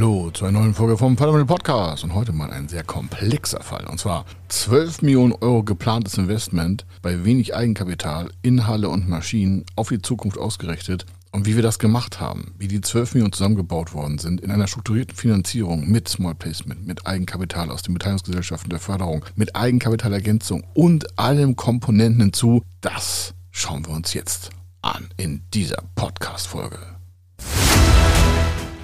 Hallo zu einer neuen Folge vom Fördermittel Podcast und heute mal ein sehr komplexer Fall. Und zwar 12 Millionen Euro geplantes Investment bei wenig Eigenkapital in Halle und Maschinen auf die Zukunft ausgerichtet. Und wie wir das gemacht haben, wie die 12 Millionen zusammengebaut worden sind in einer strukturierten Finanzierung mit Small Placement, mit Eigenkapital aus den Beteiligungsgesellschaften der Förderung, mit Eigenkapitalergänzung und allem Komponenten hinzu, das schauen wir uns jetzt an in dieser Podcast-Folge.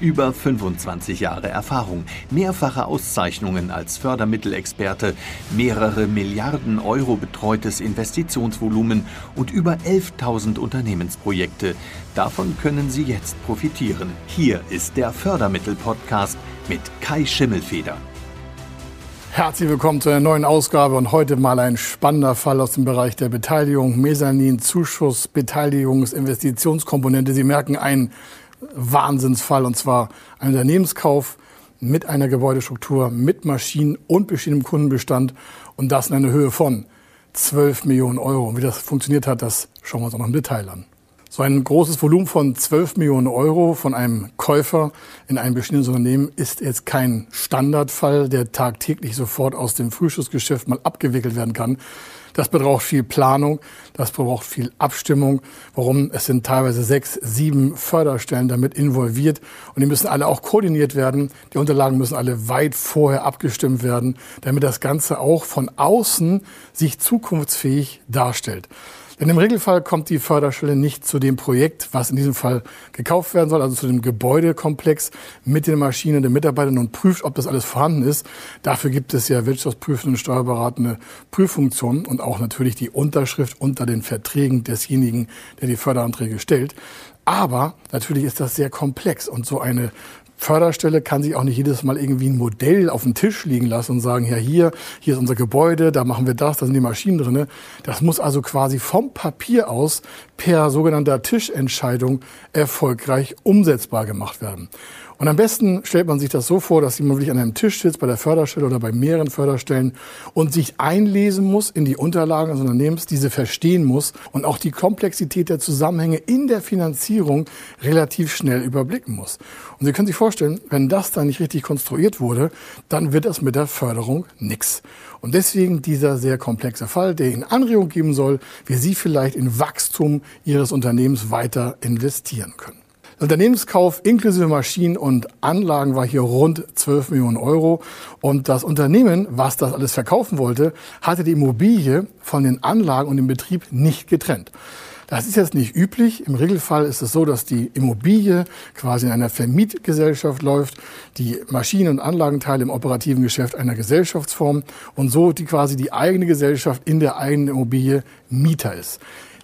Über 25 Jahre Erfahrung, mehrfache Auszeichnungen als Fördermittelexperte, mehrere Milliarden Euro betreutes Investitionsvolumen und über 11.000 Unternehmensprojekte. Davon können Sie jetzt profitieren. Hier ist der Fördermittel-Podcast mit Kai Schimmelfeder. Herzlich willkommen zu einer neuen Ausgabe und heute mal ein spannender Fall aus dem Bereich der Beteiligung, Mezzanin, Zuschuss, Beteiligungs-, Investitionskomponente. Sie merken einen Wahnsinnsfall und zwar ein Unternehmenskauf mit einer Gebäudestruktur, mit Maschinen und bestehendem Kundenbestand und das in einer Höhe von 12 Millionen Euro. Und wie das funktioniert hat, das schauen wir uns auch noch im Detail an. So ein großes Volumen von 12 Millionen Euro von einem Käufer in einem bestehendes Unternehmen ist jetzt kein Standardfall, der tagtäglich sofort aus dem Frühschussgeschäft mal abgewickelt werden kann. Das braucht viel Planung, das braucht viel Abstimmung. Warum? Es sind teilweise sechs, sieben Förderstellen damit involviert und die müssen alle auch koordiniert werden. Die Unterlagen müssen alle weit vorher abgestimmt werden, damit das Ganze auch von außen sich zukunftsfähig darstellt. Denn im Regelfall kommt die Förderstelle nicht zu dem Projekt, was in diesem Fall gekauft werden soll, also zu dem Gebäudekomplex mit den Maschinen den Mitarbeitern und prüft, ob das alles vorhanden ist. Dafür gibt es ja wirtschaftsprüfende und steuerberatende Prüffunktionen und auch natürlich die Unterschrift unter den Verträgen desjenigen, der die Förderanträge stellt. Aber natürlich ist das sehr komplex und so eine Förderstelle kann sich auch nicht jedes Mal irgendwie ein Modell auf dem Tisch liegen lassen und sagen, ja hier, hier ist unser Gebäude, da machen wir das, da sind die Maschinen drinne. Das muss also quasi vom Papier aus per sogenannter Tischentscheidung erfolgreich umsetzbar gemacht werden. Und am besten stellt man sich das so vor, dass jemand wirklich an einem Tisch sitzt bei der Förderstelle oder bei mehreren Förderstellen und sich einlesen muss in die Unterlagen des Unternehmens, diese verstehen muss und auch die Komplexität der Zusammenhänge in der Finanzierung relativ schnell überblicken muss. Und Sie können sich vorstellen, wenn das dann nicht richtig konstruiert wurde, dann wird das mit der Förderung nix. Und deswegen dieser sehr komplexe Fall, der Ihnen Anregung geben soll, wie Sie vielleicht in Wachstum Ihres Unternehmens weiter investieren können. Unternehmenskauf inklusive Maschinen und Anlagen war hier rund 12 Millionen Euro. Und das Unternehmen, was das alles verkaufen wollte, hatte die Immobilie von den Anlagen und dem Betrieb nicht getrennt. Das ist jetzt nicht üblich. Im Regelfall ist es so, dass die Immobilie quasi in einer Vermietgesellschaft läuft, die Maschinen- und Anlagenteile im operativen Geschäft einer Gesellschaftsform und so die quasi die eigene Gesellschaft in der eigenen Immobilie Mieter ist.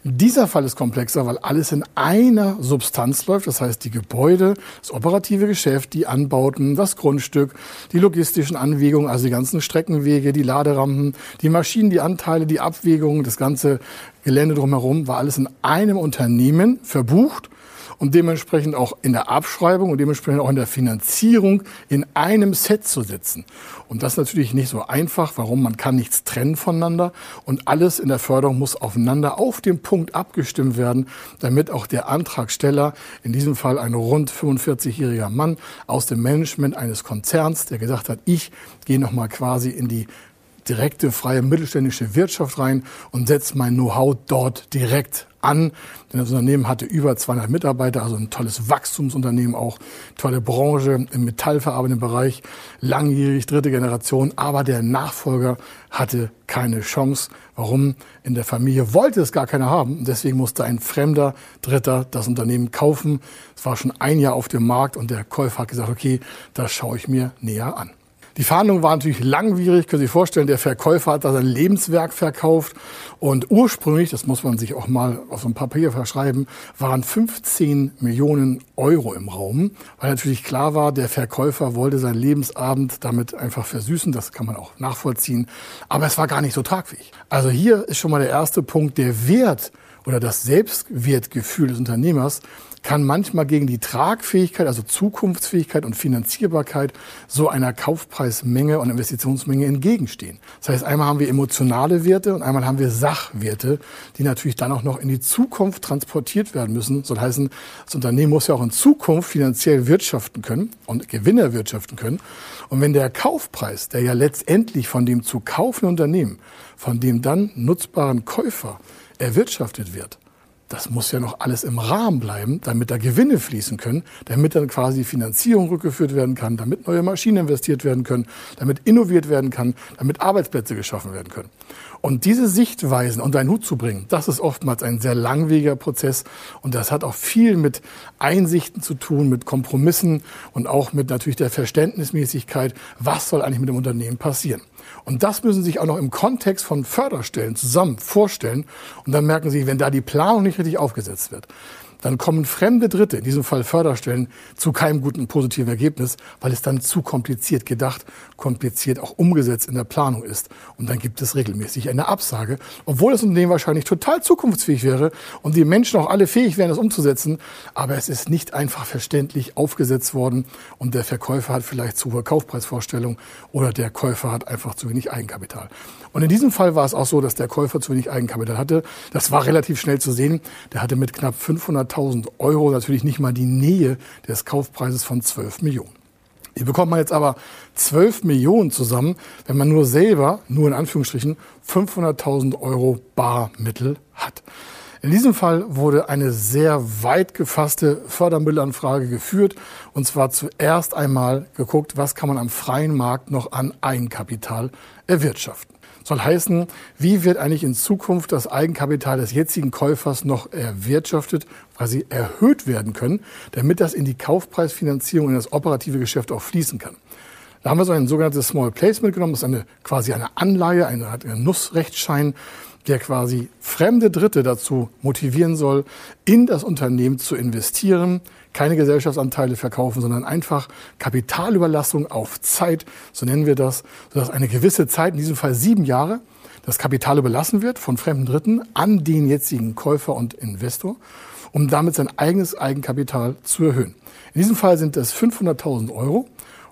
Dieser Fall ist komplexer, weil alles in einer Substanz läuft. Das heißt, die Gebäude, das operative Geschäft, die Anbauten, das Grundstück, die logistischen Anwegungen, also die ganzen Streckenwege, die Laderampen, die Maschinen, die Anteile, die Abwägungen, das ganze Gelände drumherum war alles in einem Unternehmen verbucht und dementsprechend auch in der Abschreibung und dementsprechend auch in der Finanzierung in einem Set zu setzen. Und das ist natürlich nicht so einfach. Warum? Man kann nichts trennen voneinander und alles in der Förderung muss aufeinander auf den Punkt abgestimmt werden, damit auch der Antragsteller, in diesem Fall ein rund 45-jähriger Mann aus dem Management eines Konzerns, der gesagt hat, ich gehe nochmal quasi in die direkte freie mittelständische Wirtschaft rein und setze mein Know-how dort direkt an. Denn das Unternehmen hatte über 200 Mitarbeiter, also ein tolles Wachstumsunternehmen auch, tolle Branche im metallverarbeitenden Bereich, langjährig, dritte Generation. Aber der Nachfolger hatte keine Chance. Warum? In der Familie wollte es gar keiner haben. Deswegen musste ein fremder Dritter das Unternehmen kaufen. Es war schon ein Jahr auf dem Markt und der Käufer hat gesagt, okay, das schaue ich mir näher an. Die Verhandlungen waren natürlich langwierig, können Sie sich vorstellen. Der Verkäufer hat da sein Lebenswerk verkauft. Und ursprünglich, das muss man sich auch mal auf so ein Papier verschreiben, waren 15 Millionen Euro im Raum, weil natürlich klar war, der Verkäufer wollte seinen Lebensabend damit einfach versüßen. Das kann man auch nachvollziehen. Aber es war gar nicht so tragfähig. Also hier ist schon mal der erste Punkt, der Wert oder das Selbstwertgefühl des Unternehmers kann manchmal gegen die Tragfähigkeit, also Zukunftsfähigkeit und Finanzierbarkeit so einer Kaufpreismenge und Investitionsmenge entgegenstehen. Das heißt, einmal haben wir emotionale Werte und einmal haben wir Sachwerte, die natürlich dann auch noch in die Zukunft transportiert werden müssen. Soll heißen, das Unternehmen muss ja auch in Zukunft finanziell wirtschaften können und Gewinne erwirtschaften können. Und wenn der Kaufpreis, der ja letztendlich von dem zu kaufenden Unternehmen, von dem dann nutzbaren Käufer erwirtschaftet wird, das muss ja noch alles im Rahmen bleiben, damit da Gewinne fließen können, damit dann quasi Finanzierung rückgeführt werden kann, damit neue Maschinen investiert werden können, damit innoviert werden kann, damit Arbeitsplätze geschaffen werden können. Und diese Sichtweisen unter einen Hut zu bringen, das ist oftmals ein sehr langwieriger Prozess und das hat auch viel mit Einsichten zu tun, mit Kompromissen und auch mit natürlich der Verständnismäßigkeit, was soll eigentlich mit dem Unternehmen passieren. Und das müssen Sie sich auch noch im Kontext von Förderstellen zusammen vorstellen. Und dann merken Sie, wenn da die Planung nicht richtig aufgesetzt wird, dann kommen fremde Dritte, in diesem Fall Förderstellen, zu keinem guten positiven Ergebnis, weil es dann zu kompliziert gedacht, kompliziert auch umgesetzt in der Planung ist. Und dann gibt es regelmäßig eine Absage, obwohl das Unternehmen wahrscheinlich total zukunftsfähig wäre und die Menschen auch alle fähig wären, das umzusetzen. Aber es ist nicht einfach verständlich aufgesetzt worden und der Verkäufer hat vielleicht zu hohe Kaufpreisvorstellungen oder der Käufer hat einfach zu wenig Eigenkapital. Und in diesem Fall war es auch so, dass der Käufer zu wenig Eigenkapital hatte. Das war relativ schnell zu sehen. Der hatte mit knapp 500.000 Euro natürlich nicht mal die Nähe des Kaufpreises von 12 Millionen. Wie bekommt man jetzt aber 12 Millionen zusammen, wenn man nur selber, nur in Anführungsstrichen, 500.000 Euro Barmittel hat? In diesem Fall wurde eine sehr weit gefasste Fördermittelanfrage geführt. Und zwar zuerst einmal geguckt, was kann man am freien Markt noch an Eigenkapital erwirtschaften soll heißen, wie wird eigentlich in Zukunft das Eigenkapital des jetzigen Käufers noch erwirtschaftet, quasi erhöht werden können, damit das in die Kaufpreisfinanzierung, in das operative Geschäft auch fließen kann. Da haben wir so ein sogenanntes Small Placement genommen, das ist eine, quasi eine Anleihe, eine, eine Nussrechtsschein, der quasi fremde Dritte dazu motivieren soll, in das Unternehmen zu investieren, keine Gesellschaftsanteile verkaufen, sondern einfach Kapitalüberlassung auf Zeit, so nennen wir das, sodass eine gewisse Zeit, in diesem Fall sieben Jahre, das Kapital überlassen wird von fremden Dritten an den jetzigen Käufer und Investor, um damit sein eigenes Eigenkapital zu erhöhen. In diesem Fall sind es 500.000 Euro.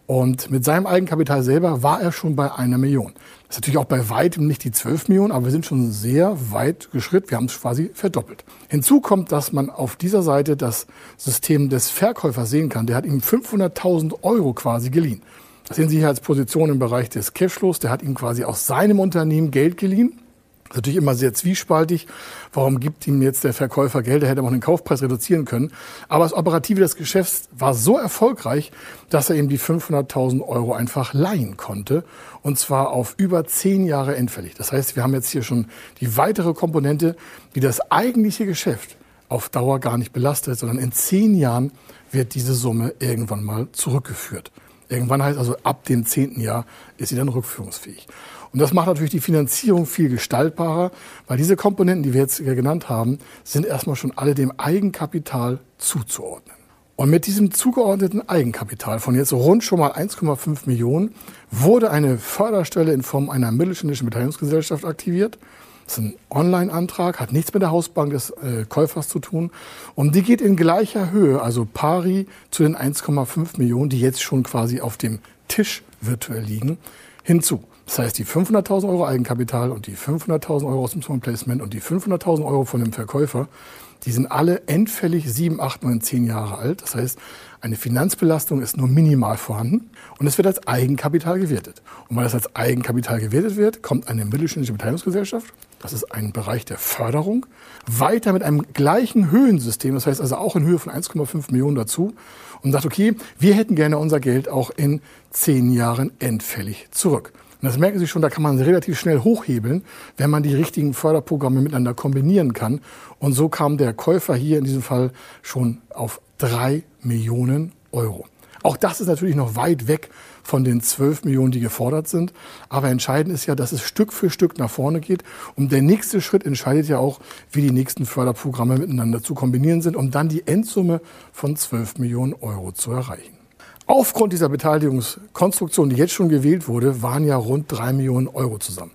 Und mit seinem Eigenkapital selber war er schon bei einer Million. Das ist natürlich auch bei weitem nicht die 12 Millionen, aber wir sind schon sehr weit geschritt. Wir haben es quasi verdoppelt. Hinzu kommt, dass man auf dieser Seite das System des Verkäufers sehen kann. Der hat ihm 500.000 Euro quasi geliehen. Das sehen Sie hier als Position im Bereich des Cashflows. Der hat ihm quasi aus seinem Unternehmen Geld geliehen natürlich immer sehr zwiespaltig. Warum gibt ihm jetzt der Verkäufer Geld? Er hätte auch den Kaufpreis reduzieren können. Aber das Operative des Geschäfts war so erfolgreich, dass er ihm die 500.000 Euro einfach leihen konnte. Und zwar auf über zehn Jahre endfällig. Das heißt, wir haben jetzt hier schon die weitere Komponente, die das eigentliche Geschäft auf Dauer gar nicht belastet, sondern in zehn Jahren wird diese Summe irgendwann mal zurückgeführt. Irgendwann heißt also, ab dem zehnten Jahr ist sie dann rückführungsfähig. Und das macht natürlich die Finanzierung viel gestaltbarer, weil diese Komponenten, die wir jetzt genannt haben, sind erstmal schon alle dem Eigenkapital zuzuordnen. Und mit diesem zugeordneten Eigenkapital von jetzt rund schon mal 1,5 Millionen wurde eine Förderstelle in Form einer mittelständischen Beteiligungsgesellschaft aktiviert. Das ist ein Online-Antrag, hat nichts mit der Hausbank des äh, Käufers zu tun. Und die geht in gleicher Höhe, also pari zu den 1,5 Millionen, die jetzt schon quasi auf dem Tisch virtuell liegen, hinzu. Das heißt, die 500.000 Euro Eigenkapital und die 500.000 Euro aus dem Small Placement und die 500.000 Euro von dem Verkäufer, die sind alle endfällig sieben, acht, neun, zehn Jahre alt. Das heißt, eine Finanzbelastung ist nur minimal vorhanden und es wird als Eigenkapital gewertet. Und weil das als Eigenkapital gewertet wird, kommt eine mittelständische Beteiligungsgesellschaft, das ist ein Bereich der Förderung, weiter mit einem gleichen Höhensystem, das heißt also auch in Höhe von 1,5 Millionen dazu und sagt, okay, wir hätten gerne unser Geld auch in zehn Jahren endfällig zurück. Und das merken Sie schon, da kann man relativ schnell hochhebeln, wenn man die richtigen Förderprogramme miteinander kombinieren kann. Und so kam der Käufer hier in diesem Fall schon auf drei Millionen Euro. Auch das ist natürlich noch weit weg von den 12 Millionen, die gefordert sind. Aber entscheidend ist ja, dass es Stück für Stück nach vorne geht. Und der nächste Schritt entscheidet ja auch, wie die nächsten Förderprogramme miteinander zu kombinieren sind, um dann die Endsumme von 12 Millionen Euro zu erreichen. Aufgrund dieser Beteiligungskonstruktion, die jetzt schon gewählt wurde, waren ja rund drei Millionen Euro zusammen.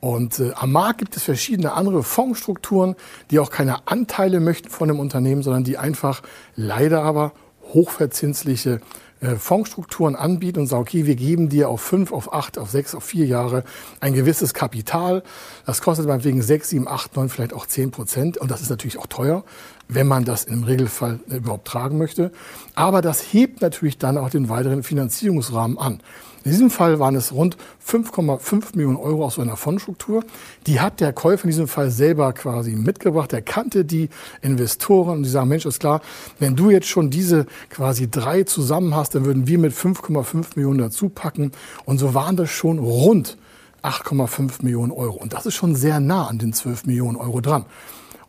Und äh, am Markt gibt es verschiedene andere Fondsstrukturen, die auch keine Anteile möchten von dem Unternehmen, sondern die einfach leider aber hochverzinsliche äh, Fondsstrukturen anbieten und sagen, okay, wir geben dir auf fünf, auf acht, auf sechs, auf vier Jahre ein gewisses Kapital. Das kostet meinetwegen sechs, sieben, acht, neun, vielleicht auch zehn Prozent. Und das ist natürlich auch teuer, wenn man das im Regelfall überhaupt tragen möchte. Aber das hebt natürlich dann auch den weiteren Finanzierungsrahmen an. In diesem Fall waren es rund 5,5 Millionen Euro aus so einer Fondstruktur. Die hat der Käufer in diesem Fall selber quasi mitgebracht. Er kannte die Investoren und die sagen, Mensch, ist klar, wenn du jetzt schon diese quasi drei zusammen hast, dann würden wir mit 5,5 Millionen dazu packen. Und so waren das schon rund 8,5 Millionen Euro. Und das ist schon sehr nah an den 12 Millionen Euro dran.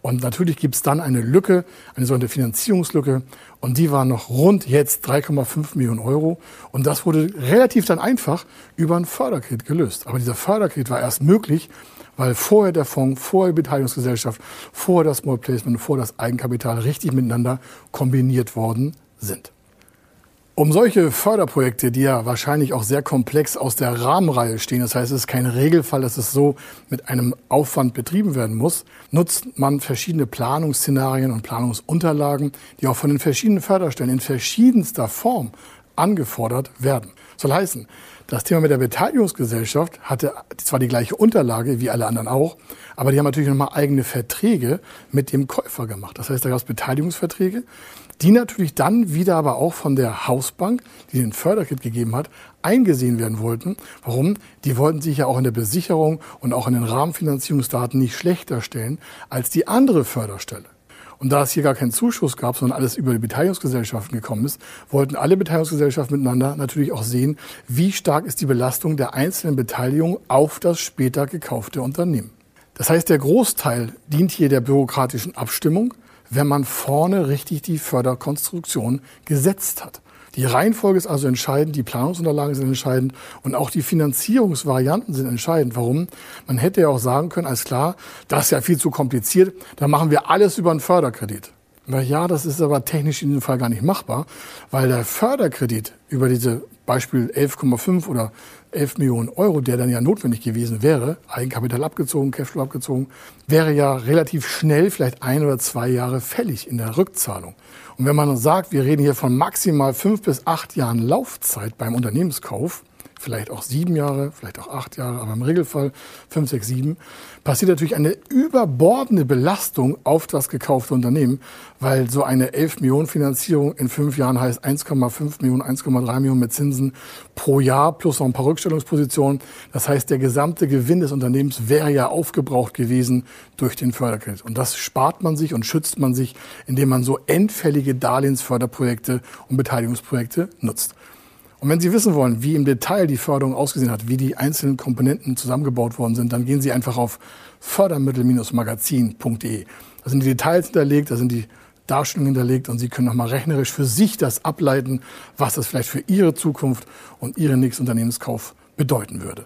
Und natürlich gibt es dann eine Lücke, eine sogenannte Finanzierungslücke. Und die war noch rund jetzt 3,5 Millionen Euro. Und das wurde relativ dann einfach über ein Förderkredit gelöst. Aber dieser Förderkredit war erst möglich, weil vorher der Fonds, vorher die Beteiligungsgesellschaft, vorher das Small Placement, vorher das Eigenkapital richtig miteinander kombiniert worden sind. Um solche Förderprojekte, die ja wahrscheinlich auch sehr komplex aus der Rahmenreihe stehen, das heißt, es ist kein Regelfall, dass es so mit einem Aufwand betrieben werden muss, nutzt man verschiedene Planungsszenarien und Planungsunterlagen, die auch von den verschiedenen Förderstellen in verschiedenster Form angefordert werden. Soll heißen, das Thema mit der Beteiligungsgesellschaft hatte zwar die gleiche Unterlage wie alle anderen auch, aber die haben natürlich nochmal eigene Verträge mit dem Käufer gemacht. Das heißt, da gab es Beteiligungsverträge, die natürlich dann wieder aber auch von der Hausbank, die den Förderkit gegeben hat, eingesehen werden wollten. Warum? Die wollten sich ja auch in der Besicherung und auch in den Rahmenfinanzierungsdaten nicht schlechter stellen als die andere Förderstelle. Und da es hier gar keinen Zuschuss gab, sondern alles über die Beteiligungsgesellschaften gekommen ist, wollten alle Beteiligungsgesellschaften miteinander natürlich auch sehen, wie stark ist die Belastung der einzelnen Beteiligungen auf das später gekaufte Unternehmen. Das heißt, der Großteil dient hier der bürokratischen Abstimmung wenn man vorne richtig die Förderkonstruktion gesetzt hat. Die Reihenfolge ist also entscheidend, die Planungsunterlagen sind entscheidend und auch die Finanzierungsvarianten sind entscheidend. Warum? Man hätte ja auch sagen können, alles klar, das ist ja viel zu kompliziert, dann machen wir alles über einen Förderkredit. Ja, das ist aber technisch in diesem Fall gar nicht machbar, weil der Förderkredit über diese Beispiel 11,5 oder 11 Millionen Euro, der dann ja notwendig gewesen wäre, Eigenkapital abgezogen, Cashflow abgezogen, wäre ja relativ schnell, vielleicht ein oder zwei Jahre fällig in der Rückzahlung. Und wenn man sagt, wir reden hier von maximal fünf bis acht Jahren Laufzeit beim Unternehmenskauf, vielleicht auch sieben Jahre, vielleicht auch acht Jahre, aber im Regelfall fünf, sechs, sieben, passiert natürlich eine überbordende Belastung auf das gekaufte Unternehmen, weil so eine 11 Millionen Finanzierung in fünf Jahren heißt 1,5 Millionen, 1,3 Millionen mit Zinsen pro Jahr plus noch ein paar Rückstellungspositionen. Das heißt, der gesamte Gewinn des Unternehmens wäre ja aufgebraucht gewesen durch den Förderkredit. Und das spart man sich und schützt man sich, indem man so endfällige Darlehensförderprojekte und Beteiligungsprojekte nutzt. Und wenn Sie wissen wollen, wie im Detail die Förderung ausgesehen hat, wie die einzelnen Komponenten zusammengebaut worden sind, dann gehen Sie einfach auf fördermittel-magazin.de. Da sind die Details hinterlegt, da sind die Darstellungen hinterlegt und Sie können nochmal rechnerisch für sich das ableiten, was das vielleicht für Ihre Zukunft und Ihren nächsten Unternehmenskauf bedeuten würde.